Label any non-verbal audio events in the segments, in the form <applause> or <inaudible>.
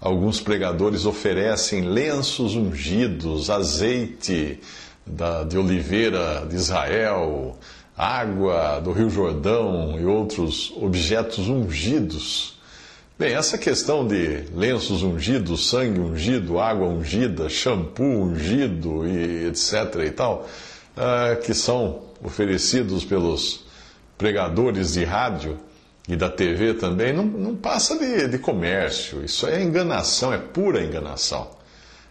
alguns pregadores oferecem lenços ungidos, azeite da, de oliveira de Israel, água do Rio Jordão e outros objetos ungidos. Bem, essa questão de lenços ungidos, sangue ungido, água ungida, shampoo ungido e etc. e tal, ah, que são oferecidos pelos pregadores de rádio e da TV também, não, não passa de, de comércio. Isso é enganação, é pura enganação.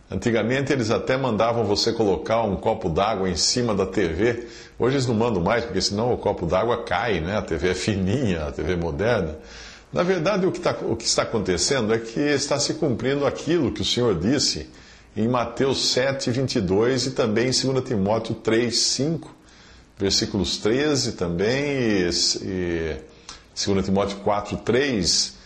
Antigamente eles até mandavam você colocar um copo d'água em cima da TV. Hoje eles não mandam mais, porque senão o copo d'água cai, né? A TV é fininha, a TV é moderna. Na verdade, o que, tá, o que está acontecendo é que está se cumprindo aquilo que o Senhor disse em Mateus 7, 22 e também em 2 Timóteo 3, 5, versículos 13 também, e, e 2 Timóteo 4, 3,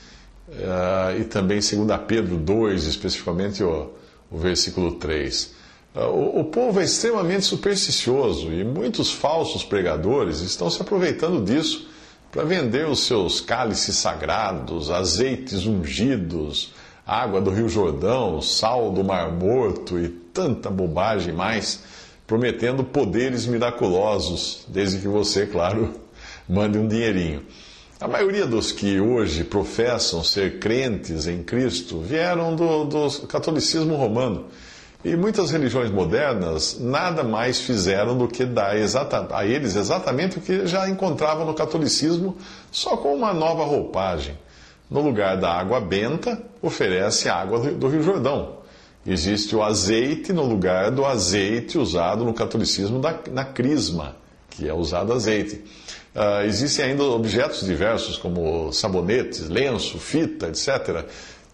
uh, e também 2 Pedro 2, especificamente o, o versículo 3. Uh, o, o povo é extremamente supersticioso e muitos falsos pregadores estão se aproveitando disso para vender os seus cálices sagrados, azeites ungidos, água do Rio Jordão, sal do Mar Morto e tanta bobagem mais, prometendo poderes miraculosos, desde que você, claro, <laughs> mande um dinheirinho. A maioria dos que hoje professam ser crentes em Cristo vieram do, do catolicismo romano. E muitas religiões modernas nada mais fizeram do que dar exata, a eles exatamente o que já encontravam no catolicismo, só com uma nova roupagem. No lugar da água benta, oferece a água do, Rio Jordão. Existe o azeite no lugar do azeite usado no catolicismo da, na crisma, que é usado azeite. Uh, existem ainda objetos diversos, como sabonetes, lenço, fita, etc.,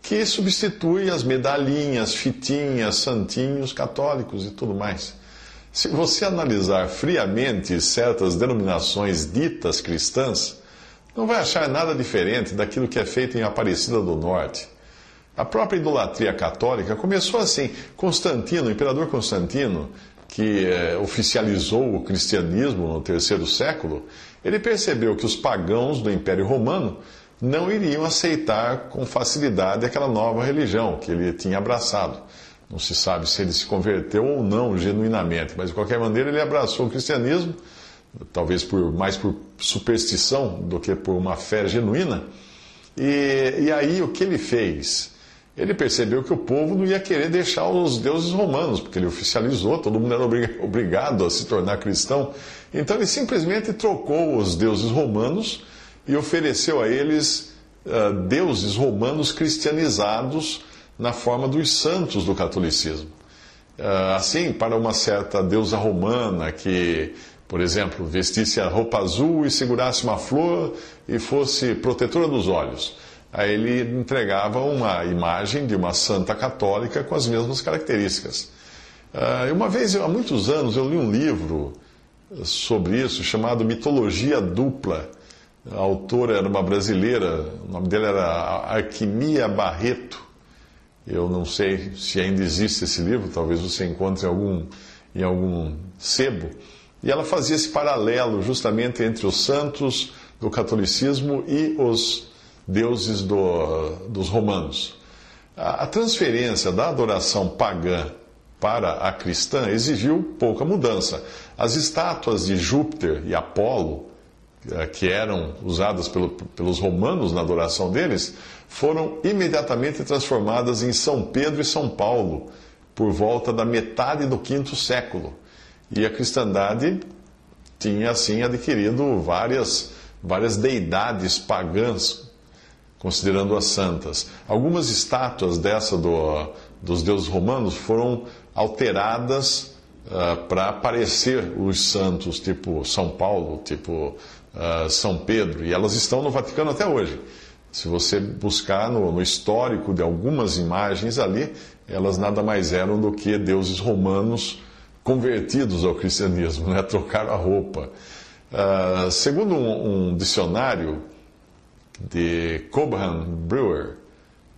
que substitui as medalhinhas, fitinhas, santinhos católicos e tudo mais. Se você analisar friamente certas denominações ditas cristãs, não vai achar nada diferente daquilo que é feito em Aparecida do Norte. A própria idolatria católica começou assim. Constantino, o imperador Constantino, que eh, oficializou o cristianismo no terceiro século, ele percebeu que os pagãos do Império Romano não iriam aceitar com facilidade aquela nova religião que ele tinha abraçado. Não se sabe se ele se converteu ou não genuinamente, mas de qualquer maneira ele abraçou o cristianismo, talvez por, mais por superstição do que por uma fé genuína. E, e aí o que ele fez? Ele percebeu que o povo não ia querer deixar os deuses romanos, porque ele oficializou, todo mundo era obrigado a se tornar cristão. Então ele simplesmente trocou os deuses romanos e ofereceu a eles uh, deuses romanos cristianizados na forma dos santos do catolicismo. Uh, assim, para uma certa deusa romana que, por exemplo, vestisse a roupa azul e segurasse uma flor e fosse protetora dos olhos. Aí ele entregava uma imagem de uma santa católica com as mesmas características. Uh, uma vez, há muitos anos, eu li um livro sobre isso chamado Mitologia Dupla a autora era uma brasileira, o nome dela era Arquimia Barreto. Eu não sei se ainda existe esse livro, talvez você encontre em algum, em algum sebo. E ela fazia esse paralelo justamente entre os santos do catolicismo e os deuses do, dos romanos. A, transferência da adoração pagã para a cristã exigiu pouca mudança. As estátuas de Júpiter e Apolo eh, que eram usadas pelo, pelos romanos na adoração deles, foram imediatamente transformadas em São Pedro e São Paulo, por volta da metade do quinto século. E a cristandade tinha assim adquirido várias, várias deidades pagãs considerando as santas. Algumas estátuas dessa do, dos deuses romanos foram alteradas uh, para parecer os santos, tipo São Paulo, tipo uh, São Pedro, e elas estão no Vaticano até hoje. Se você buscar no, no, histórico de algumas imagens ali, elas nada mais eram do que deuses romanos convertidos ao cristianismo, né? <laughs> trocaram a roupa. Uh, segundo um, um, dicionário de Cobham Brewer,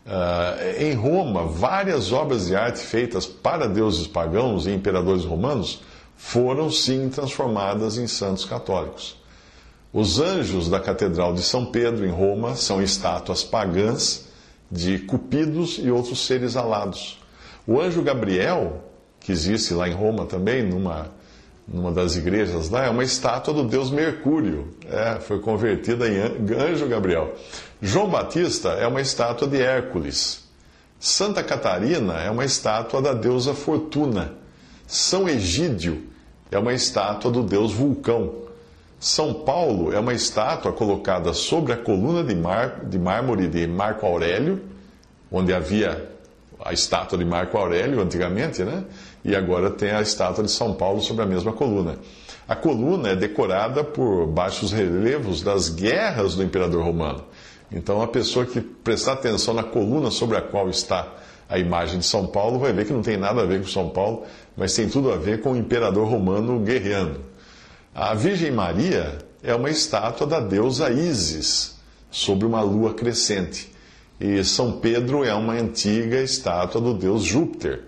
uh, em Roma, várias obras de arte feitas para deuses pagãos e imperadores romanos foram sim transformadas em santos católicos. Os anjos da Catedral de São Pedro, em Roma, são estátuas pagãs de cupidos e outros seres alados. O anjo Gabriel, que existe lá em Roma também, numa, numa das igrejas lá, é uma estátua do deus Mercúrio. É, foi convertida em anjo Gabriel. João Batista é uma estátua de Hércules. Santa Catarina é uma estátua da deusa Fortuna. São Egídio é uma estátua do deus Vulcão. São Paulo é uma estátua colocada sobre a coluna de, mar, de mármore de Marco Aurélio, onde havia a estátua de Marco Aurélio antigamente, né? E agora tem a estátua de São Paulo sobre a mesma coluna. A coluna é decorada por baixos relevos das guerras do imperador romano. Então, a pessoa que prestar atenção na coluna sobre a qual está a imagem de São Paulo vai ver que não tem nada a ver com São Paulo, mas tem tudo a ver com o imperador romano guerreando. A Virgem Maria é uma estátua da deusa Ísis, sobre uma lua crescente. E São Pedro é uma antiga estátua do deus Júpiter.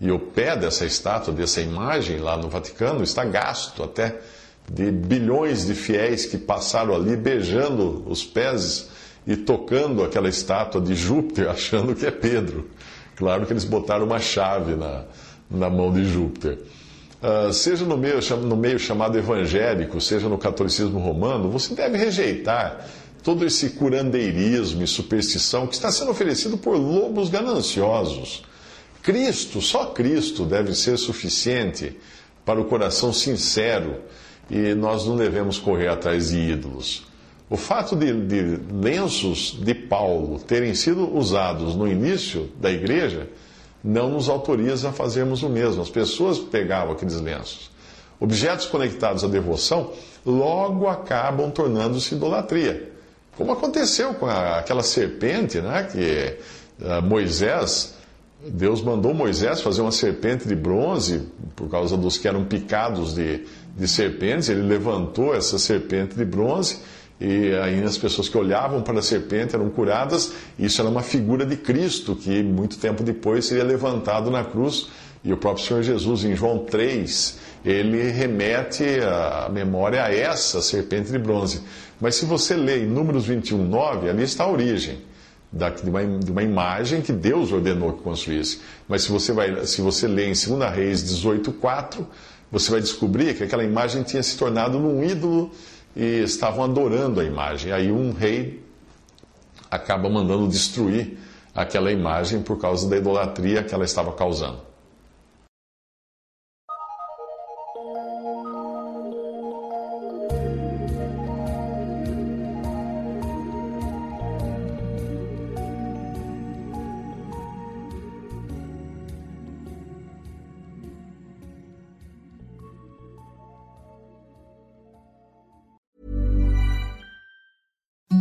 E o pé dessa estátua, dessa imagem lá no Vaticano, está gasto até de bilhões de fiéis que passaram ali beijando os pés e tocando aquela estátua de Júpiter, <laughs> achando que é Pedro. Claro que eles botaram uma chave na, na mão de Júpiter. Uh, seja no meio, no meio chamado evangélico, seja no catolicismo romano, você deve rejeitar todo esse curandeirismo e superstição que está sendo oferecido por lobos gananciosos. Cristo, só Cristo deve ser suficiente para o coração sincero e nós não devemos correr atrás de ídolos. O fato de, de lenços de Paulo terem sido usados no início da igreja não nos autoriza a fazermos o mesmo. As pessoas pegavam aqueles lenços. Objetos conectados à devoção logo acabam tornando-se idolatria. Como aconteceu com a, aquela serpente, né, que uh, Moisés, Deus mandou Moisés fazer uma serpente de bronze, por causa dos que eram picados de, de serpentes, ele levantou essa serpente de bronze e aí as pessoas que olhavam para a serpente eram curadas. Isso era uma figura de Cristo que muito tempo depois seria levantado na cruz. E o próprio Senhor Jesus, em João 3, ele remete a memória a essa serpente de bronze. Mas se você lê em Números 21, 9, ali está a origem de uma, de uma imagem que Deus ordenou que construísse. Mas se você, vai, se você lê em 2 Reis 18, 4, você vai descobrir que aquela imagem tinha se tornado num ídolo e estavam adorando a imagem. Aí um rei acaba mandando destruir aquela imagem por causa da idolatria que ela estava causando.